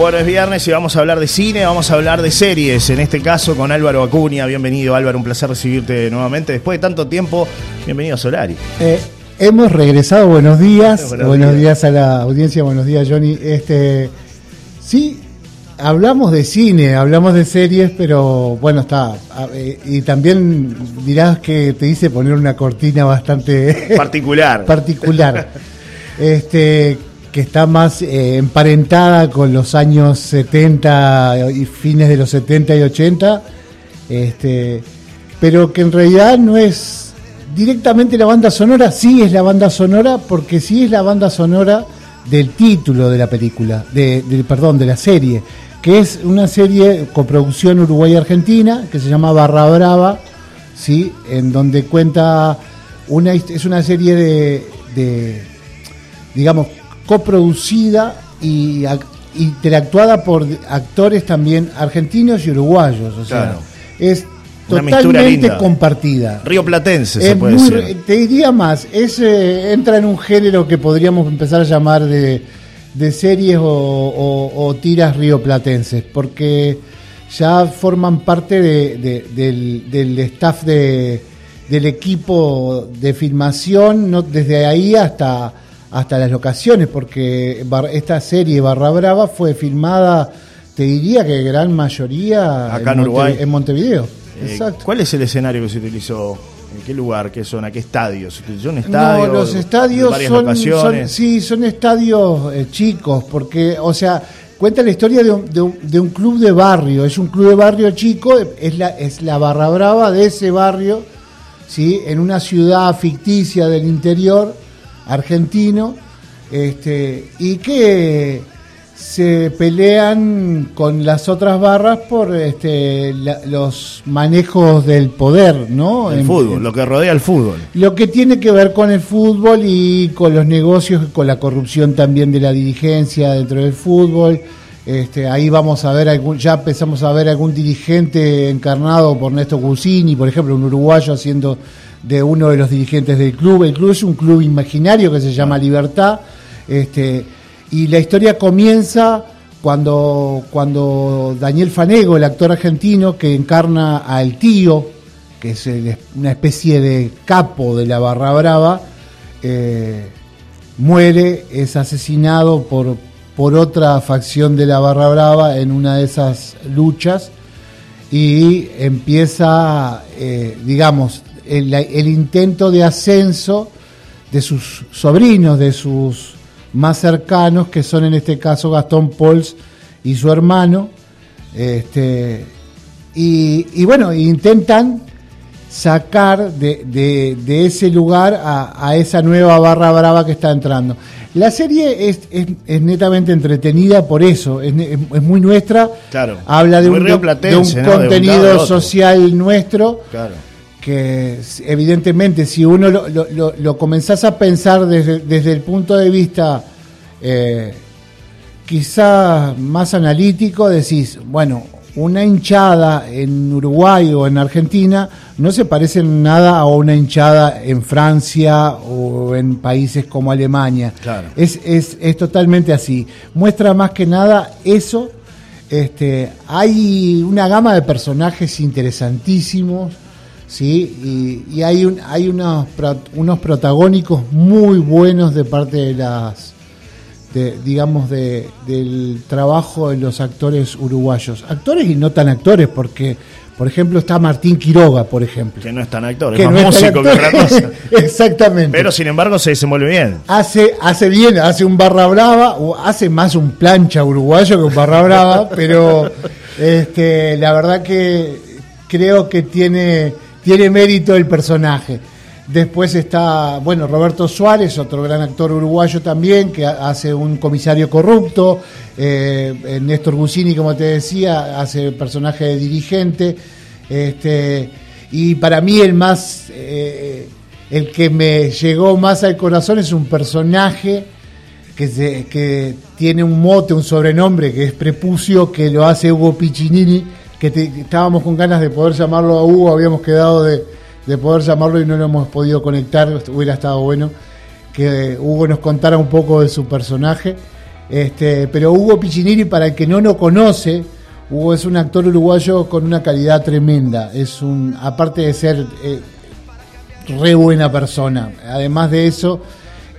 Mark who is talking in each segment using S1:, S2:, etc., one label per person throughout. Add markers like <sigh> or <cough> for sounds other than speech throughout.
S1: Bueno, es viernes y vamos a hablar de cine, vamos a hablar de series, en este caso con Álvaro Acuña. Bienvenido Álvaro, un placer recibirte nuevamente. Después de tanto tiempo, bienvenido a Solari.
S2: Eh, hemos regresado, buenos días, buenos, días. a la audiencia, buenos días Johnny. Este, sí, hablamos de cine, hablamos de series, pero bueno, está. Y también dirás que te hice poner una cortina bastante
S1: particular. <laughs>
S2: particular. Este, que está más eh, emparentada con los años 70 y fines de los 70 y 80, este, pero que en realidad no es directamente la banda sonora, sí es la banda sonora, porque sí es la banda sonora del título de la película, de, perdón, de la serie, que es una serie coproducción Uruguay-Argentina, que se llama Barra Brava, ¿sí? en donde cuenta una es una serie de digamos coproducida y interactuada por actores también argentinos y uruguayos. O sea, es totalmente compartida.
S1: Río Platense, se puede decir.
S2: Te diría más, es, eh, entra en un género que podríamos empezar a llamar de, series o, tiras rioplatenses, porque ya forman parte del, del, staff de, del equipo de filmación, no, desde ahí hasta hasta las locaciones, porque esta serie Barra Brava fue filmada, te diría que gran mayoría
S1: acá en, Uruguay,
S2: en Montevideo.
S1: Eh, ¿Cuál es el escenario que se utilizó? ¿En qué lugar? ¿Qué zona? ¿Qué estadio? ¿Se utilizó un estadio?
S2: No, los estadios son, sí, son estadios eh, chicos, porque, o sea, cuenta la historia de un, de, un, club de barrio. Es un club de barrio chico, es la, es la barra brava de ese barrio, ¿sí? en una ciudad ficticia del interior argentino, este, y que se pelean con las otras barras por este, los manejos del poder, ¿no?
S1: El fútbol, lo que rodea el fútbol.
S2: Lo que tiene que ver con el fútbol y con los negocios, con la corrupción también de la dirigencia dentro del fútbol. Este, ahí vamos a ver, algún, ya empezamos a ver algún dirigente encarnado por Néstor Cusini, por ejemplo, un uruguayo haciendo de uno de los dirigentes del club. El club es un club imaginario que se llama Libertad. Este, y la historia comienza cuando, cuando Daniel Fanego, el actor argentino que encarna al tío, que es una especie de capo de la Barra Brava, eh, muere, es asesinado por, por otra facción de la Barra Brava en una de esas luchas y empieza, eh, digamos, el, intento de ascenso de sus sobrinos, de sus más cercanos, que son en este caso Gastón Pols y su hermano. Este, y, bueno, intentan sacar de, ese lugar a, esa nueva barra brava que está entrando. La serie es, netamente entretenida por eso, es, muy nuestra,
S1: claro,
S2: habla de un, contenido social nuestro. Claro que evidentemente si uno lo, lo, lo, comenzás a pensar desde, el punto de vista eh, quizá más analítico, decís, bueno, una hinchada en Uruguay o en Argentina no se parece en nada a una hinchada en Francia o en países como Alemania. Es, es, es totalmente así. Muestra más que nada eso. Este, hay una gama de personajes interesantísimos ¿sí? Y, hay, un, hay unos, unos protagónicos muy buenos de parte de las, digamos, de, del trabajo de los actores uruguayos. Actores y no tan actores, porque, por ejemplo, está Martín Quiroga, por ejemplo.
S1: Que no es tan actor, es más músico que otra cosa. <laughs>
S2: Exactamente.
S1: Pero, sin embargo, se desenvuelve bien.
S2: Hace, hace bien, hace un barra brava, o hace más un plancha uruguayo que un barra brava, <laughs> pero este, la verdad que creo que tiene tiene mérito el personaje. Después está, bueno, Roberto Suárez, otro gran actor uruguayo también, que hace un comisario corrupto. Eh, Néstor Gusini, como te decía, hace el personaje de dirigente. Este, y para mí el más, eh, el que me llegó más al corazón es un personaje que, que tiene un mote, un sobrenombre, que es Prepucio, que lo hace Hugo Piccinini que, estábamos con ganas de poder llamarlo a Hugo, habíamos quedado de, poder llamarlo y no lo hemos podido conectar, hubiera estado bueno que Hugo nos contara un poco de su personaje. Este, pero Hugo Piccinini, para el que no lo conoce, Hugo es un actor uruguayo con una calidad tremenda. Es un, aparte de ser eh, buena persona. Además de eso,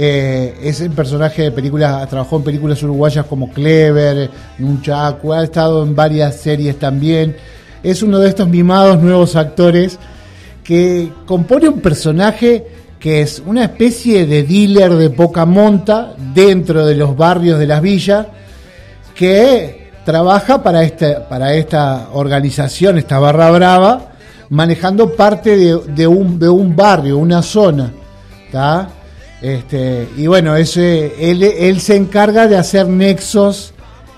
S2: eh, es el personaje de películas, trabajó en películas uruguayas como Clever, Nunchaku, ha estado en varias series también. Es uno de estos mimados nuevos actores que compone un personaje que es una especie de dealer de poca monta dentro de los barrios de las villas que trabaja para, este, para esta organización, esta barra brava, manejando parte de, un, de un barrio, una zona. Este, y bueno, ese, él, él, se encarga de hacer nexos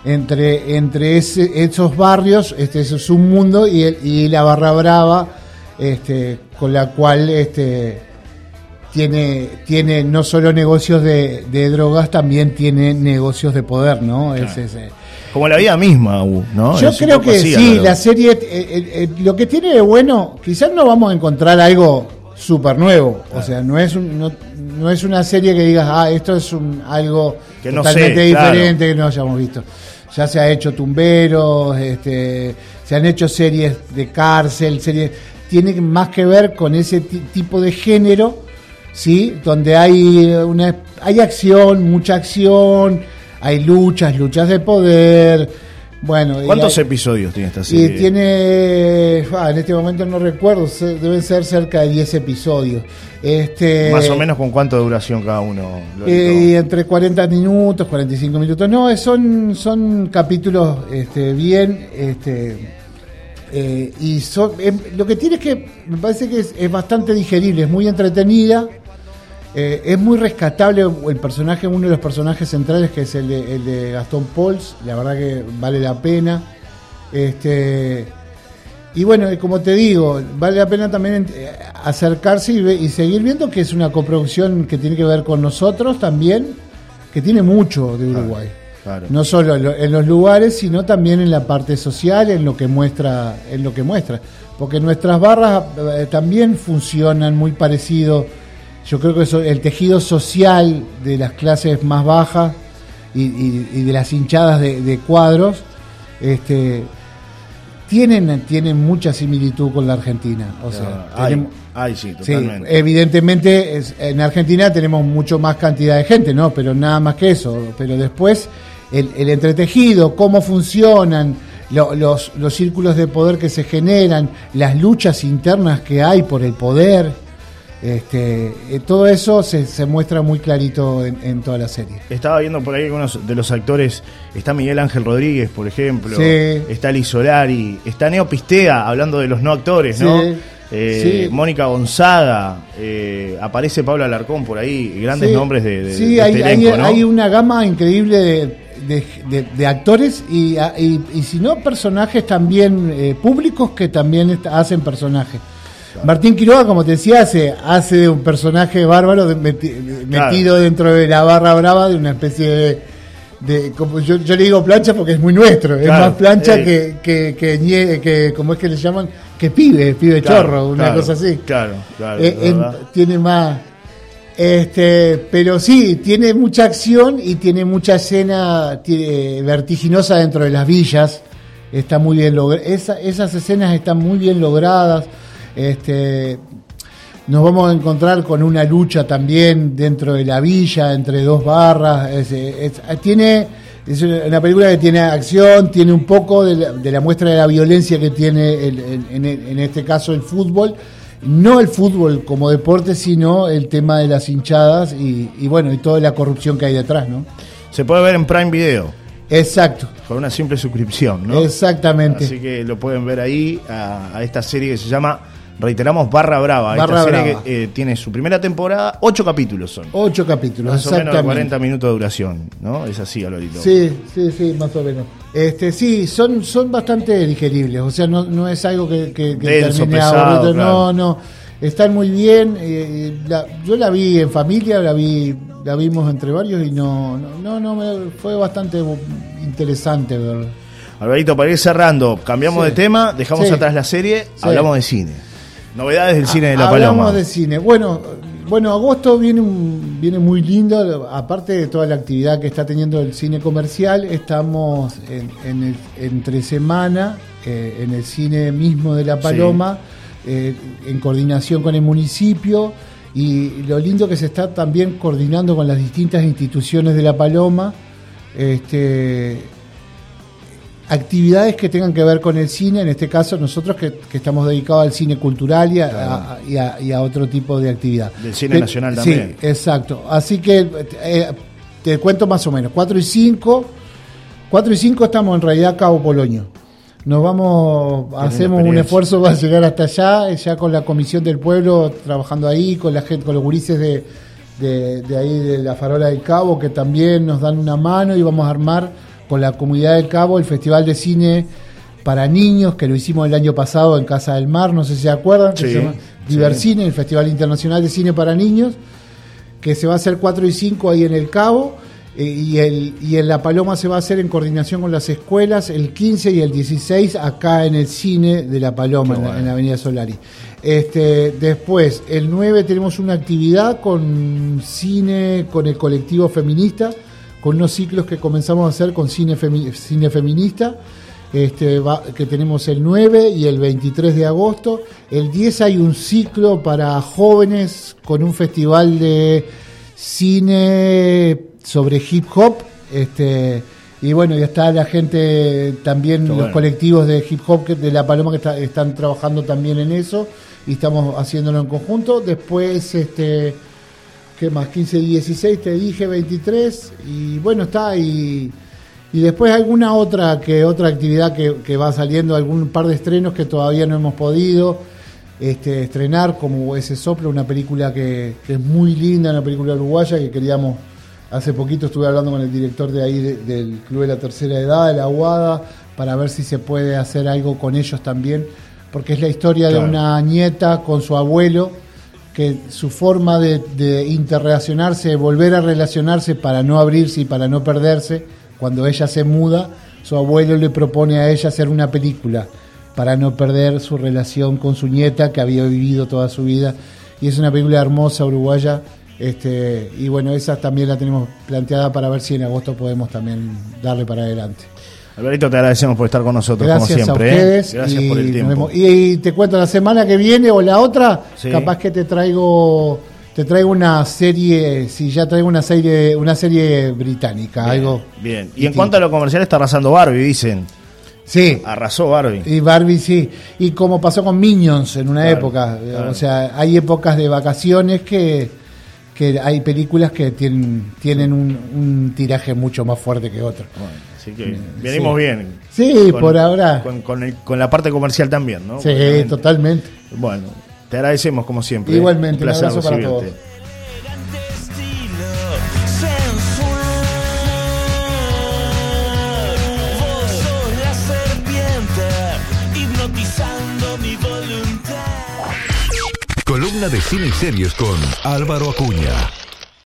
S2: entre, entre esos barrios, este, es un mundo, y, y la barra brava, este, con la cual este, tiene, tiene no solo negocios de, drogas, también tiene negocios de poder, ¿no? Es,
S1: Como la vida misma, ¿no?
S2: Yo creo que sí, la serie, eh, eh, eh, lo que tiene de bueno, quizás no vamos a encontrar algo súper nuevo, o sea, no es, no, es una serie que digas, ah, esto es un, algo totalmente diferente que no hayamos visto. Ya se ha hecho Tumberos, este, se han hecho series de cárcel, series, tiene más que ver con ese tipo de género ¿sí? Donde hay, una, hay acción, mucha acción, hay luchas, luchas de poder. Bueno,
S1: ¿Cuántos episodios tiene esta serie?
S2: Y tiene, ah, en este momento no recuerdo, deben ser cerca de 10 episodios. Este,
S1: Más o menos con cuánto de duración cada uno.
S2: Eh, entre 40 minutos, 45 minutos. No, son, son capítulos este, bien, este, eh, y son, em, lo que tiene es que me parece que es, es bastante digerible, es muy entretenida. Eh, es muy rescatable el personaje, uno de los personajes centrales que es el de, Gastón Pauls, la verdad que vale la pena. Este, y bueno, como te digo, vale la pena también eh, acercarse y, seguir viendo que es una coproducción que tiene que ver con nosotros también, que tiene mucho de Uruguay. No solo en los lugares, sino también en la parte social, en lo que muestra, en lo que muestra. Porque nuestras barras eh, también funcionan muy parecido yo creo que eso, el tejido social de las clases más bajas y, de las hinchadas de, cuadros este, tienen, tienen mucha similitud con la Argentina. O sea,
S1: sí, totalmente.
S2: evidentemente en Argentina tenemos mucho más cantidad de gente, ¿no? Pero nada más que eso. Pero después el, el entretejido, cómo funcionan, los, los círculos de poder que se generan, las luchas internas que hay por el poder este, eh, todo eso se, muestra muy clarito en, toda la serie.
S1: Estaba viendo por ahí algunos de los actores. Está Miguel Ángel Rodríguez, por ejemplo. Está Liz Solari. Está Neo Pistea, hablando de los no actores, ¿no? Eh, Mónica Gonzaga. Eh, aparece Pablo Alarcón por ahí. Grandes nombres de,
S2: Sí, hay, este hay, una gama increíble de, actores y, y, si no, personajes también públicos que también hacen personajes. Martín Quiroga, como te decía, hace, hace un personaje bárbaro metido dentro de la barra brava de una especie de, como yo, le digo plancha porque es muy nuestro, es más plancha que, que, que, como es que le llaman, que pibe, pibe chorro, una cosa así.
S1: Claro, claro.
S2: Eh, tiene más, este, pero sí, tiene mucha acción y tiene mucha escena vertiginosa dentro de las villas. Está muy bien esa, esas escenas están muy bien logradas. Este, nos vamos a encontrar con una lucha también dentro de la villa, entre dos barras. Es, tiene, es una película que tiene acción, tiene un poco de la, muestra de la violencia que tiene en, este caso el fútbol. No el fútbol como deporte, sino el tema de las hinchadas y, bueno, y toda la corrupción que hay detrás, ¿no?
S1: Se puede ver en Prime Video.
S2: Exacto.
S1: Con una simple suscripción, ¿no?
S2: Exactamente.
S1: Así que lo pueden ver ahí a esta serie que se llama reiteramos, Barra Brava. esta serie que eh, tiene su primera temporada, ocho capítulos son.
S2: Ocho capítulos,
S1: Más o menos 40 minutos de duración, ¿no? Es así, Alvarito.
S2: Sí, sí, sí, más o menos. Este, sí, son, son bastante digeribles, o sea, no, no es algo que, que, termine No, no, están muy bien. Eh, yo la vi en familia, la vi la vimos entre varios y no, no, no, me, fue bastante interesante verlo.
S1: Alvarito, para ir cerrando, cambiamos de tema, dejamos atrás la serie, hablamos de cine. Novedades del cine de La Paloma.
S2: Hablamos de cine. Bueno, bueno, agosto viene, viene muy lindo, aparte de toda la actividad que está teniendo el cine comercial, estamos en, entre semana eh, en el cine mismo de La Paloma, eh, en coordinación con el municipio, y lo lindo que se está también coordinando con las distintas instituciones de La Paloma. Este, actividades que tengan que ver con el cine, en este caso nosotros que, estamos dedicados al cine cultural y a, otro tipo de actividad.
S1: Del cine nacional también.
S2: Sí, exacto. Así que eh, te cuento más o menos, 4 y 5, 4 y 5 estamos en realidad Cabo Polonio. Nos vamos, hacemos un esfuerzo para llegar hasta allá, ya con la Comisión del Pueblo trabajando ahí, con la gente, con los gurises de, de ahí de la Farola del Cabo, que también nos dan una mano y vamos a armar con la comunidad del Cabo el Festival de Cine para Niños, que lo hicimos el año pasado en Casa del Mar, no sé si se acuerdan, que se llama Divercine, el Festival Internacional de Cine para Niños, que se va a hacer 4 y 5 ahí en el Cabo. Eh, y, el, y en La Paloma se va a hacer en coordinación con las escuelas el 15 y el 16 acá en el cine de La Paloma, en la, Avenida Solari. Este, después, el 9 tenemos una actividad con cine, con el colectivo feminista, con unos ciclos que comenzamos a hacer con cine, cine feminista, este, que tenemos el 9 y el 23 de agosto. El 10 hay un ciclo para jóvenes con un festival de cine sobre hip hop. Este, y bueno, ya está la gente también, los colectivos de hip hop de La Paloma que están trabajando también en eso y estamos haciéndolo en conjunto. Después, este ¿Qué más? 15 y 16, te dije 23. Y bueno, está. Y, y después alguna otra que otra actividad que, va saliendo, algún par de estrenos que todavía no hemos podido este, estrenar, como ese soplo, una película que, es muy linda, una película uruguaya que queríamos. Hace poquito estuve hablando con el director de ahí del Club de la Tercera Edad, de la Aguada, para ver si se puede hacer algo con ellos también, porque es la historia de una nieta con su abuelo que su forma de, interrelacionarse, volver a relacionarse para no abrirse y para no perderse, cuando ella se muda, su abuelo le propone a ella hacer una película para no perder su relación con su nieta que había vivido toda su vida. Y es una película hermosa, uruguaya. Este, y bueno, esa también la tenemos planteada para ver si en agosto podemos también darle para adelante.
S1: Alberto, te agradecemos por estar con nosotros,
S2: como siempre.
S1: A
S2: ¿eh? ustedes Gracias por el tiempo. Y, te cuento, la semana que viene o la otra, capaz que te traigo te traigo una serie, si ya traigo una serie, una serie británica,
S1: bien,
S2: algo.
S1: Bien. Y en cuanto a lo comercial está arrasando Barbie, dicen.
S2: Sí.
S1: Arrasó Barbie.
S2: Y Barbie sí. Y como pasó con Minions en una época. O sea, hay épocas de vacaciones que, que hay películas que tienen, tienen un, tiraje mucho más fuerte que otros.
S1: Así que venimos bien.
S2: Sí, por ahora.
S1: Con, la parte comercial también, ¿no?
S2: Sí, totalmente.
S1: Bueno, te agradecemos como siempre.
S2: Igualmente, un, abrazo para todos.
S3: Columna de cine y series con Álvaro Acuña.